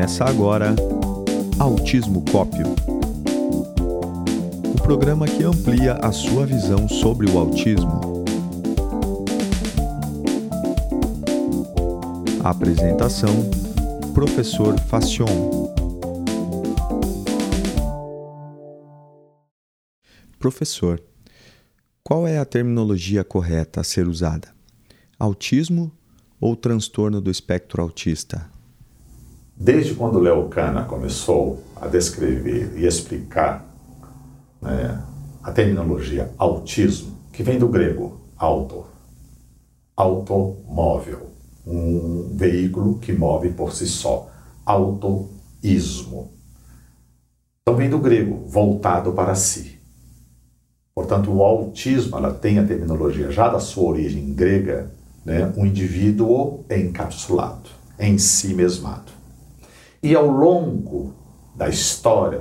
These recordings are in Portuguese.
Começa agora Autismo Cópio. O programa que amplia a sua visão sobre o autismo. apresentação: Professor Facion. Professor, qual é a terminologia correta a ser usada? Autismo ou transtorno do espectro autista? Desde quando Leo Kana começou a descrever e explicar né, a terminologia autismo, que vem do grego auto, automóvel, um veículo que move por si só, autoísmo. Então vem do grego, voltado para si. Portanto, o autismo ela tem a terminologia já da sua origem grega, né, um indivíduo encapsulado, em si mesmado. E ao longo da história,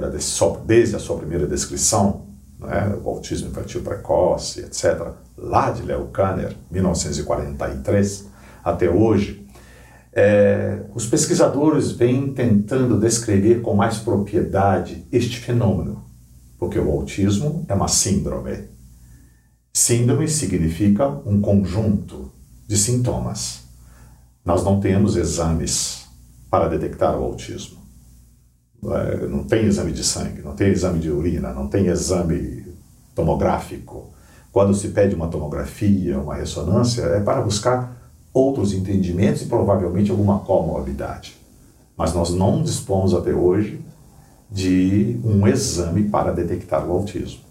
desde a sua primeira descrição, né, o autismo infantil precoce, etc., lá de Leo Kanner, 1943, até hoje, é, os pesquisadores vêm tentando descrever com mais propriedade este fenômeno, porque o autismo é uma síndrome. Síndrome significa um conjunto de sintomas. Nós não temos exames para detectar o autismo. É, não tem exame de sangue, não tem exame de urina, não tem exame tomográfico. Quando se pede uma tomografia, uma ressonância, é para buscar outros entendimentos e provavelmente alguma comorbidade. Mas nós não dispomos até hoje de um exame para detectar o autismo.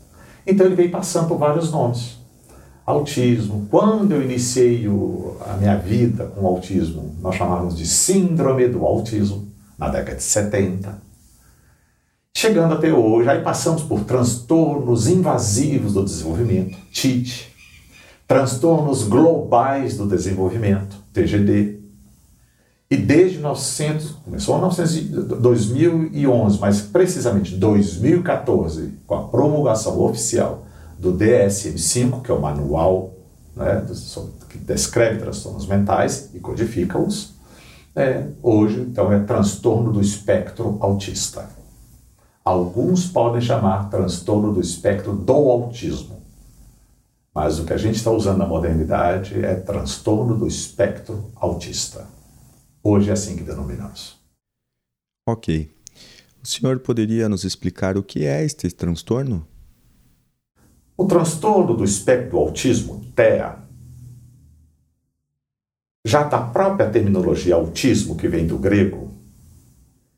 Então ele vem passando por vários nomes autismo. Quando eu iniciei o, a minha vida com autismo, nós chamávamos de síndrome do autismo, na década de 70. Chegando até hoje, aí passamos por transtornos invasivos do desenvolvimento, TIT, transtornos globais do desenvolvimento, TGD. E desde 900, começou em 2011, mas precisamente 2014, com a promulgação oficial do DSM-5, que é o manual né, que descreve transtornos mentais e codifica-os. É, hoje, então, é transtorno do espectro autista. Alguns podem chamar transtorno do espectro do autismo, mas o que a gente está usando na modernidade é transtorno do espectro autista. Hoje é assim que denominamos. Ok. O senhor poderia nos explicar o que é este transtorno? O transtorno do espectro do autismo, TEA, já da própria terminologia autismo, que vem do grego,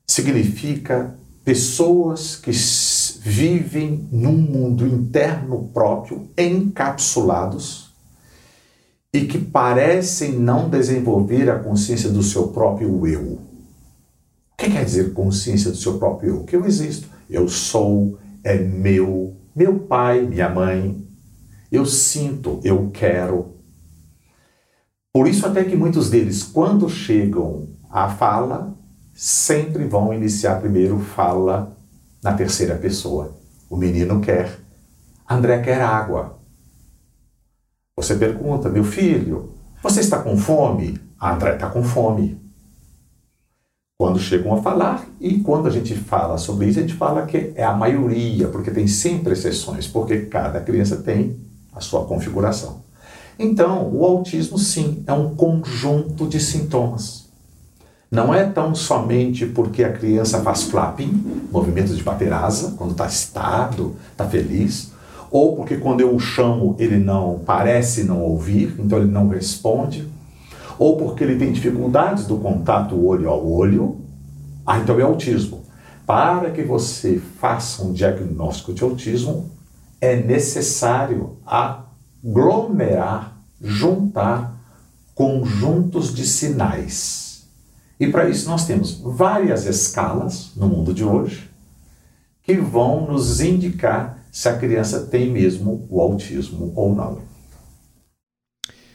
significa pessoas que vivem num mundo interno próprio, encapsulados, e que parecem não desenvolver a consciência do seu próprio eu. O que quer dizer consciência do seu próprio eu? Que eu existo, eu sou, é meu, meu pai, minha mãe, eu sinto, eu quero. Por isso, até que muitos deles, quando chegam à fala, sempre vão iniciar primeiro fala na terceira pessoa. O menino quer, André quer água. Você pergunta, meu filho, você está com fome? André está com fome quando chegam a falar, e quando a gente fala sobre isso, a gente fala que é a maioria, porque tem sempre exceções, porque cada criança tem a sua configuração. Então, o autismo, sim, é um conjunto de sintomas. Não é tão somente porque a criança faz flapping, movimentos de bater asa, quando está excitado, está feliz, ou porque quando eu o chamo ele não parece não ouvir, então ele não responde ou porque ele tem dificuldades do contato olho a olho, ah, então é autismo. Para que você faça um diagnóstico de autismo, é necessário aglomerar, juntar conjuntos de sinais. E para isso nós temos várias escalas no mundo de hoje que vão nos indicar se a criança tem mesmo o autismo ou não.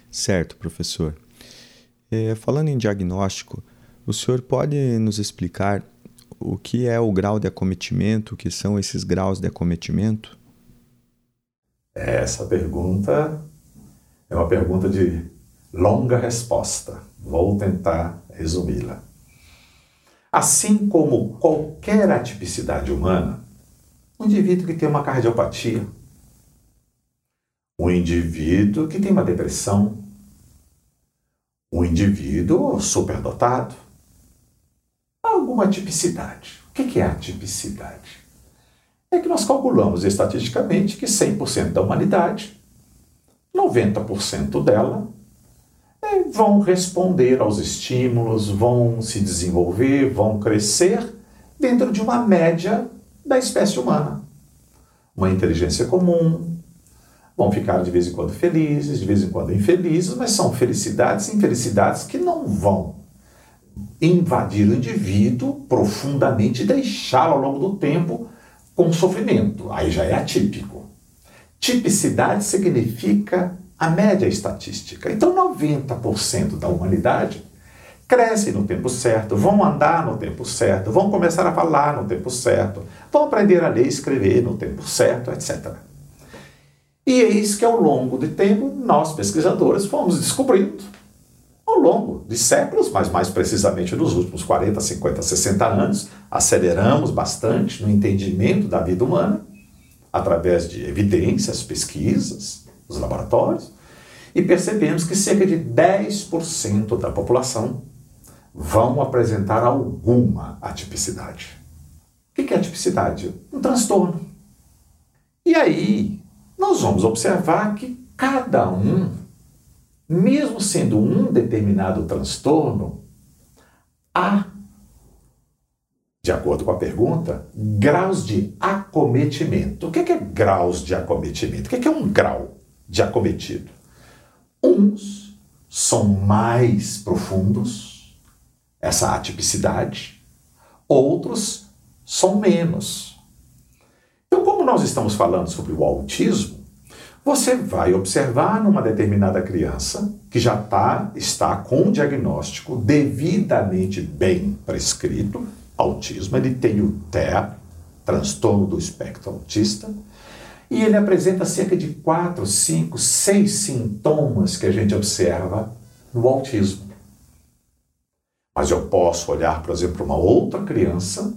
Certo, professor. É, falando em diagnóstico, o senhor pode nos explicar o que é o grau de acometimento, o que são esses graus de acometimento? Essa pergunta é uma pergunta de longa resposta. Vou tentar resumi-la. Assim como qualquer atipicidade humana, um indivíduo que tem uma cardiopatia, um indivíduo que tem uma depressão, um indivíduo superdotado, alguma tipicidade. O que é a tipicidade? É que nós calculamos estatisticamente que 100% da humanidade, 90% dela, é, vão responder aos estímulos, vão se desenvolver, vão crescer dentro de uma média da espécie humana. Uma inteligência comum, vão ficar de vez em quando felizes, de vez em quando infelizes, mas são felicidades e infelicidades que não vão invadir o indivíduo profundamente e deixá-lo ao longo do tempo com sofrimento. Aí já é atípico. Tipicidade significa a média estatística. Então, 90% da humanidade crescem no tempo certo, vão andar no tempo certo, vão começar a falar no tempo certo, vão aprender a ler e escrever no tempo certo, etc. E eis que ao longo do tempo, nós pesquisadores fomos descobrindo, ao longo de séculos, mas mais precisamente nos últimos 40, 50, 60 anos, aceleramos bastante no entendimento da vida humana, através de evidências, pesquisas, os laboratórios, e percebemos que cerca de 10% da população vão apresentar alguma atipicidade. O que é atipicidade? Um transtorno. E aí, nós vamos observar que cada um, mesmo sendo um determinado transtorno, há, de acordo com a pergunta, graus de acometimento. O que é graus de acometimento? O que é um grau de acometido? Uns são mais profundos, essa atipicidade, outros são menos. Como nós estamos falando sobre o autismo, você vai observar numa determinada criança que já tá, está com o diagnóstico devidamente bem prescrito, autismo, ele tem o TEA, transtorno do espectro autista, e ele apresenta cerca de quatro, cinco, seis sintomas que a gente observa no autismo. Mas eu posso olhar, por exemplo, para uma outra criança,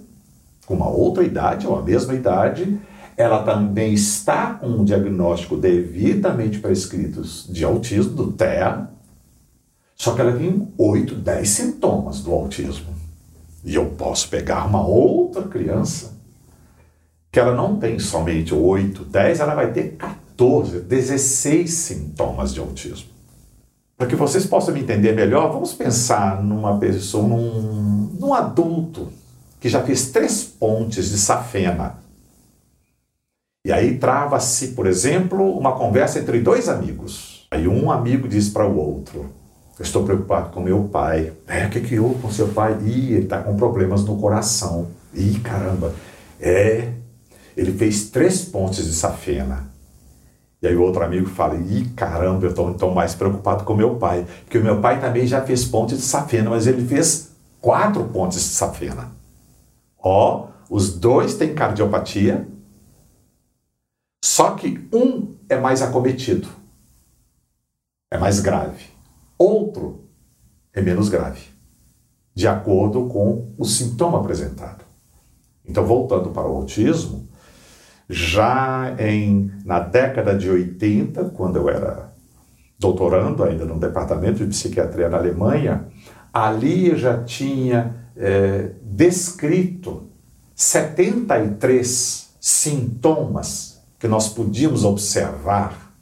com uma outra idade, ou a mesma idade, ela também está com um diagnóstico devidamente prescrito de autismo, do TEA, só que ela tem 8, 10 sintomas do autismo. E eu posso pegar uma outra criança que ela não tem somente 8, 10, ela vai ter 14, 16 sintomas de autismo. Para que vocês possam me entender melhor, vamos pensar numa pessoa, num, num adulto que já fez três pontes de safena. E aí trava-se, por exemplo, uma conversa entre dois amigos. Aí um amigo diz para o outro: Eu estou preocupado com meu pai. É, o que, que houve com seu pai? Ih, ele está com problemas no coração. Ih, caramba. É, ele fez três pontes de safena. E aí o outro amigo fala, ih, caramba, eu estou então mais preocupado com meu pai. Porque o meu pai também já fez ponte de safena, mas ele fez quatro pontes de safena. Ó, os dois têm cardiopatia, só que um é mais acometido, é mais grave. Outro é menos grave, de acordo com o sintoma apresentado. Então, voltando para o autismo, já em, na década de 80, quando eu era doutorando ainda no departamento de psiquiatria na Alemanha, ali já tinha é, descrito 73 sintomas que nós podíamos observar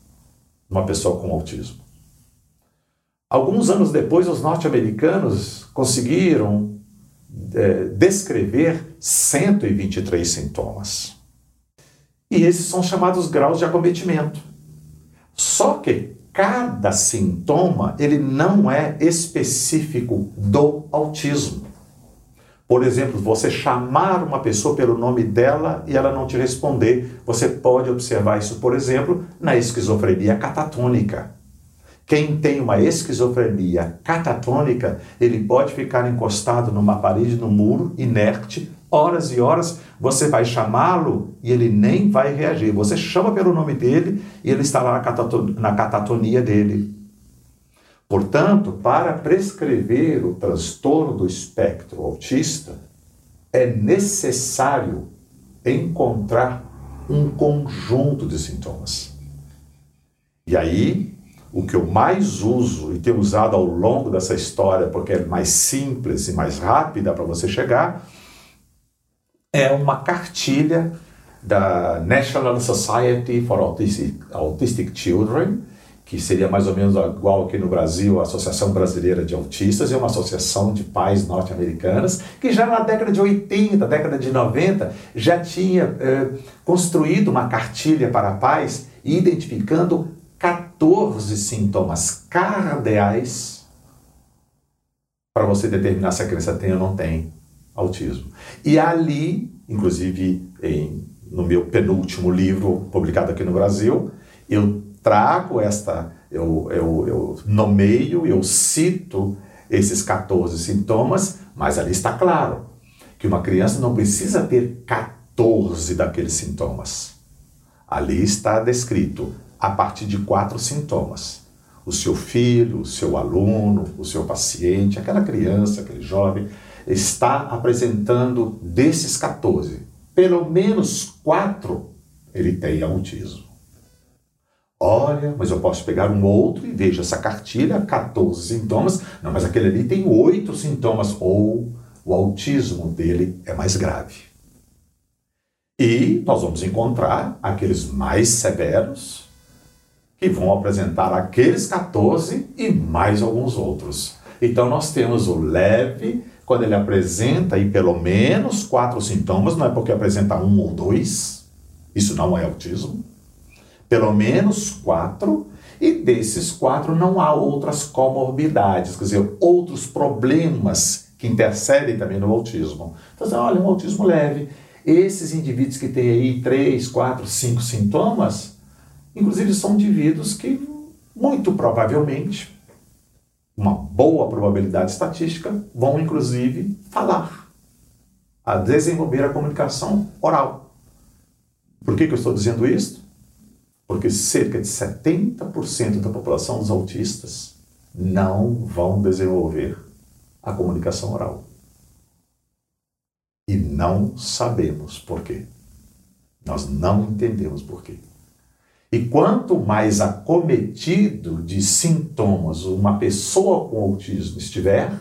numa pessoa com autismo. Alguns anos depois, os norte-americanos conseguiram é, descrever 123 sintomas. E esses são chamados graus de acometimento. Só que cada sintoma ele não é específico do autismo. Por exemplo, você chamar uma pessoa pelo nome dela e ela não te responder. Você pode observar isso, por exemplo, na esquizofrenia catatônica. Quem tem uma esquizofrenia catatônica, ele pode ficar encostado numa parede, no muro, inerte, horas e horas, você vai chamá-lo e ele nem vai reagir. Você chama pelo nome dele e ele está lá na, catatonia dele. Portanto, para prescrever o transtorno do espectro autista, é necessário encontrar um conjunto de sintomas. E aí, o que eu mais uso e tenho usado ao longo dessa história, porque é mais simples e mais rápida para você chegar, é uma cartilha da National Society for Autistic, Autistic Children, que seria mais ou menos igual aqui no Brasil a Associação Brasileira de Autistas, é uma associação de pais norte-americanas, que já na década de 80, década de 90, já tinha eh, construído uma cartilha para pais identificando 14 sintomas cardeais para você determinar se a criança tem ou não tem autismo. E ali, inclusive em, no meu penúltimo livro publicado aqui no Brasil, eu trago esta, eu, eu, eu nomeio, eu cito esses 14 sintomas, mas ali está claro que uma criança não precisa ter 14 daqueles sintomas. Ali está descrito a partir de quatro sintomas. O seu filho, o seu aluno, o seu paciente, aquela criança, aquele jovem, está apresentando desses 14, pelo menos quatro ele tem autismo. Olha, mas eu posso pegar um outro e vejo essa cartilha, 14 sintomas. Não, mas aquele ali tem oito sintomas. Ou o autismo dele é mais grave. E nós vamos encontrar aqueles mais severos, que vão apresentar aqueles 14 e mais alguns outros. Então nós temos o leve, quando ele apresenta aí pelo menos quatro sintomas, não é porque apresenta um ou dois, isso não é autismo pelo menos quatro, e desses quatro não há outras comorbidades, quer dizer, outros problemas que intercedem também no autismo. Então, olha, um autismo leve. Esses indivíduos que têm aí três, quatro, cinco sintomas, inclusive são indivíduos que, muito provavelmente, uma boa probabilidade estatística, vão inclusive falar, a desenvolver a comunicação oral. Por que, que eu estou dizendo isso? Porque cerca de 70% da população dos autistas não vão desenvolver a comunicação oral. E não sabemos por quê. Nós não entendemos por quê. E quanto mais acometido de sintomas uma pessoa com autismo estiver,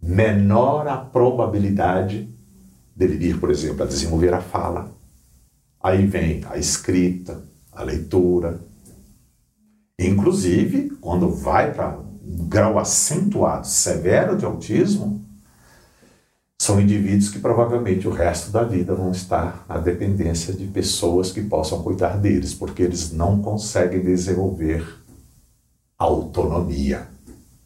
menor a probabilidade dele vir, por exemplo, a desenvolver a fala. Aí vem a escrita, a leitura. Inclusive, quando vai para um grau acentuado, severo de autismo, são indivíduos que provavelmente o resto da vida vão estar à dependência de pessoas que possam cuidar deles, porque eles não conseguem desenvolver autonomia.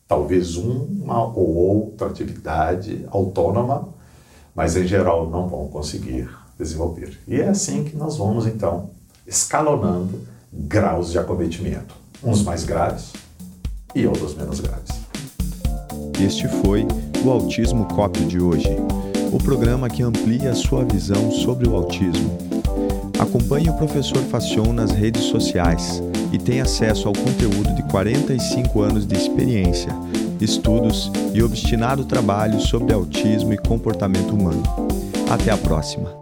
Talvez uma ou outra atividade autônoma, mas em geral não vão conseguir desenvolver. E é assim que nós vamos então escalonando graus de acometimento, uns mais graves e outros menos graves. Este foi o Autismo Cop de hoje, o programa que amplia a sua visão sobre o autismo. Acompanhe o professor Facion nas redes sociais e tenha acesso ao conteúdo de 45 anos de experiência, estudos e obstinado trabalho sobre autismo e comportamento humano. Até a próxima!